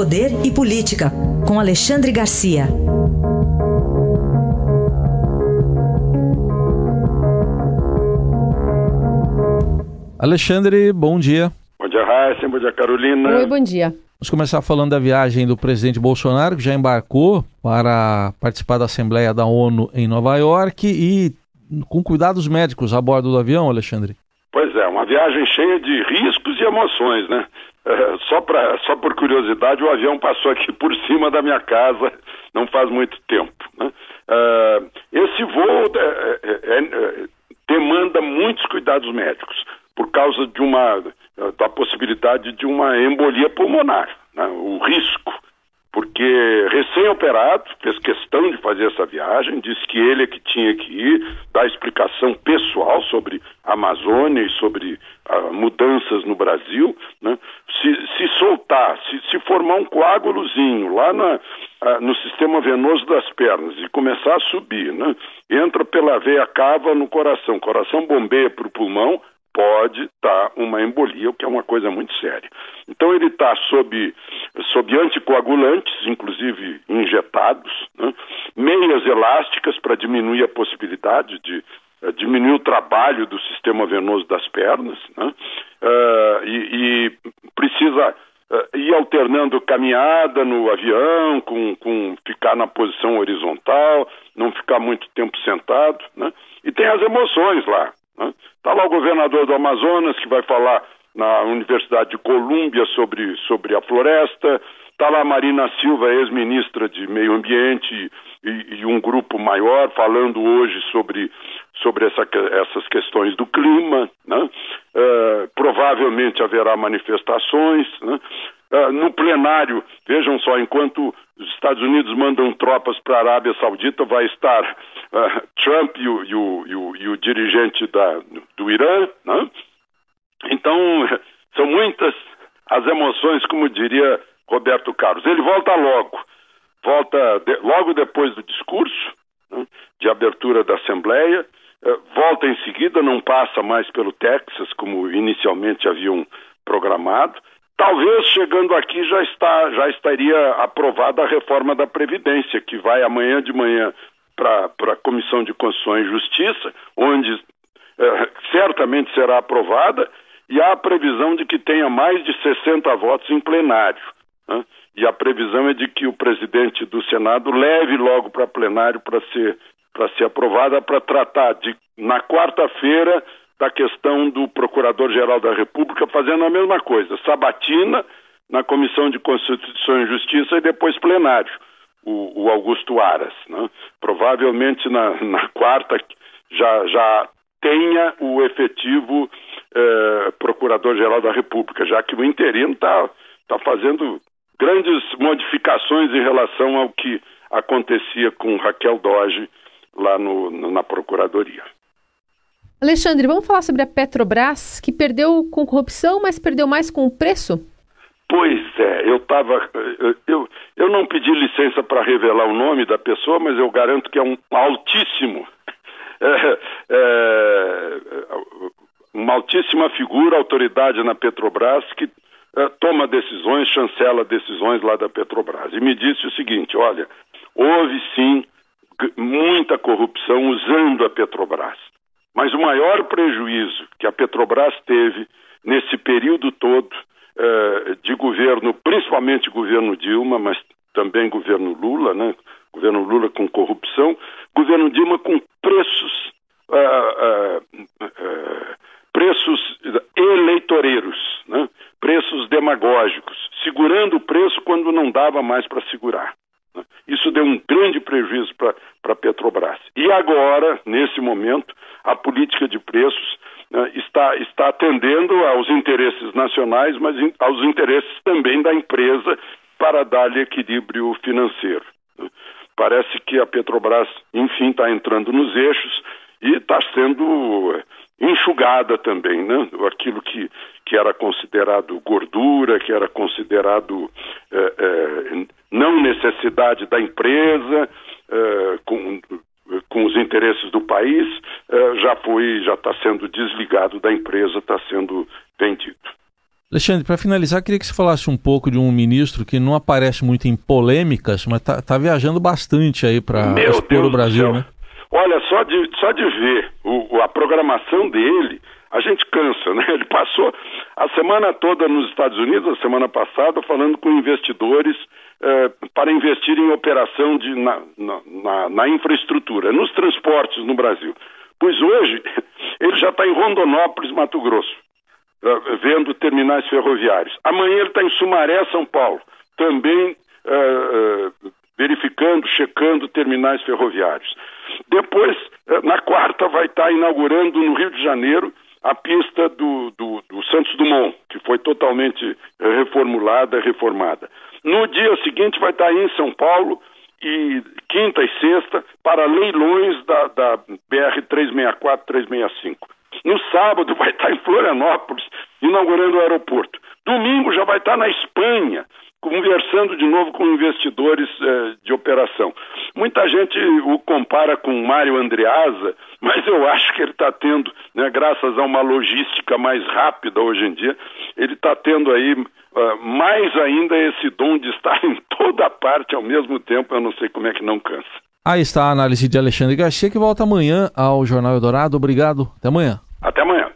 Poder e Política, com Alexandre Garcia. Alexandre, bom dia. Bom dia, Raíssa. Bom dia, Carolina. Oi, bom dia. Vamos começar falando da viagem do presidente Bolsonaro, que já embarcou para participar da Assembleia da ONU em Nova York e com cuidados médicos a bordo do avião, Alexandre. Pois é, uma viagem cheia de riscos e emoções, né? Só, pra, só por curiosidade, o avião passou aqui por cima da minha casa não faz muito tempo. Né? É, esse voo é, é, é demanda muitos cuidados médicos por causa de uma da possibilidade de uma embolia pulmonar, né? o risco porque recém-operado, fez questão de fazer essa viagem, disse que ele é que tinha que ir, dar explicação pessoal sobre a Amazônia e sobre uh, mudanças no Brasil, né? se, se soltar, se, se formar um coágulozinho lá na, uh, no sistema venoso das pernas e começar a subir, né? entra pela veia cava no coração, coração bombeia para o pulmão, pode estar uma embolia, o que é uma coisa muito séria. Então ele está sob, sob anticoagulantes, inclusive injetados, né? meias elásticas para diminuir a possibilidade de uh, diminuir o trabalho do sistema venoso das pernas, né? uh, e, e, precisa uh, ir alternando caminhada no avião, com, com ficar na posição horizontal, não ficar muito tempo sentado, né? e tem as emoções lá. Está lá o governador do Amazonas, que vai falar na Universidade de Colômbia sobre, sobre a floresta. Está lá a Marina Silva, ex-ministra de Meio Ambiente, e, e, um grupo maior falando hoje sobre, sobre essa, essas questões do clima. Né? Uh, provavelmente haverá manifestações. Né? Uh, no plenário, vejam só, enquanto os Estados Unidos mandam tropas para a Arábia Saudita, vai estar uh, Trump e o, e, o, e, o, e o, dirigente da, do Irã. Né? Então, são muitas as emoções, como diria Roberto Carlos. Ele volta logo, volta de, logo depois do discurso né, de abertura da Assembleia, uh, volta em seguida, não passa mais pelo Texas, como inicialmente haviam programado Talvez chegando aqui já está já estaria aprovada a reforma da Previdência, que vai amanhã de manhã para a Comissão de Constituição e Justiça, onde é, certamente será aprovada, e há a previsão de que tenha mais de 60 votos em plenário. Né? E a previsão é de que o presidente do Senado leve logo para plenário para ser, ser aprovada, para tratar de, na quarta-feira, da questão do Procurador-Geral da República fazendo a mesma coisa, sabatina na Comissão de Constituição e Justiça e depois plenário, o, o Augusto Aras. Né? Provavelmente na, na, quarta já, já tenha o efetivo eh, Procurador-Geral da República, já que o interino está tá fazendo grandes modificações em relação ao que acontecia com Raquel Doge lá no, na Procuradoria. Alexandre, vamos falar sobre a Petrobras, que perdeu com corrupção, mas perdeu mais com o preço? Pois é, eu estava. Eu, eu não pedi licença para revelar o nome da pessoa, mas eu garanto que é um altíssimo. É, é, uma altíssima figura, autoridade na Petrobras, que é, toma decisões, chancela decisões lá da Petrobras. E me disse o seguinte: olha, houve sim muita corrupção usando a Petrobras. Mas o maior prejuízo que a Petrobras teve nesse período todo eh, de governo, principalmente governo Dilma, mas também governo Lula, né? governo Lula com corrupção, governo Dilma com preços, uh, uh, preços eleitoreiros, né? preços demagógicos, segurando o preço quando não dava mais para segurar. Né? Isso deu um grande prejuízo para a Petrobras. E agora, nesse momento, a política de preços né, está, está atendendo aos interesses nacionais, mas aos interesses também da empresa para dar-lhe equilíbrio financeiro. Parece que a Petrobras, enfim, está entrando nos eixos e está sendo eh, enxugada também, né? Aquilo que, que era considerado gordura, que era considerado eh, eh, não necessidade da empresa, com com os interesses do país, eh, já está sendo desligado da empresa, está sendo vendido. Alexandre, para finalizar, queria que você falasse um pouco de um ministro que não aparece muito em polêmicas, mas está tá viajando bastante aí para expor o Brasil, né? Olha, só de, só de ver o, a programação dele, a gente cansa, né? Ele passou a semana toda nos Estados Unidos, a semana passada, falando com investidores eh, para investir em operação de, na, na, na, infraestrutura, nos transportes no Brasil. Pois hoje ele já está em Rondonópolis, Mato Grosso, eh, vendo terminais ferroviários. Amanhã ele está em Sumaré, São Paulo, também eh, verificando, checando terminais ferroviários. Depois, na quarta, vai estar tá inaugurando no Rio de Janeiro a pista do, do, do Santos Dumont, que foi totalmente reformulada, reformada. No dia seguinte vai estar aí em São Paulo e quinta e sexta para leilões da, da BR 364, 365. No sábado vai estar em Florianópolis, inaugurando o aeroporto. Domingo já vai estar na Espanha, conversando de novo com investidores eh, de operação. Muita gente o compara com Mário Andreasa, mas eu acho que ele está tendo, né, graças a uma logística mais rápida hoje em dia, ele está tendo aí uh, mais ainda esse dom de estar em toda parte ao mesmo tempo, eu não sei como é que não cansa. Aí está a análise de Alexandre Garcia, que volta amanhã ao Jornal Eldorado. Obrigado, até amanhã. Até amanhã.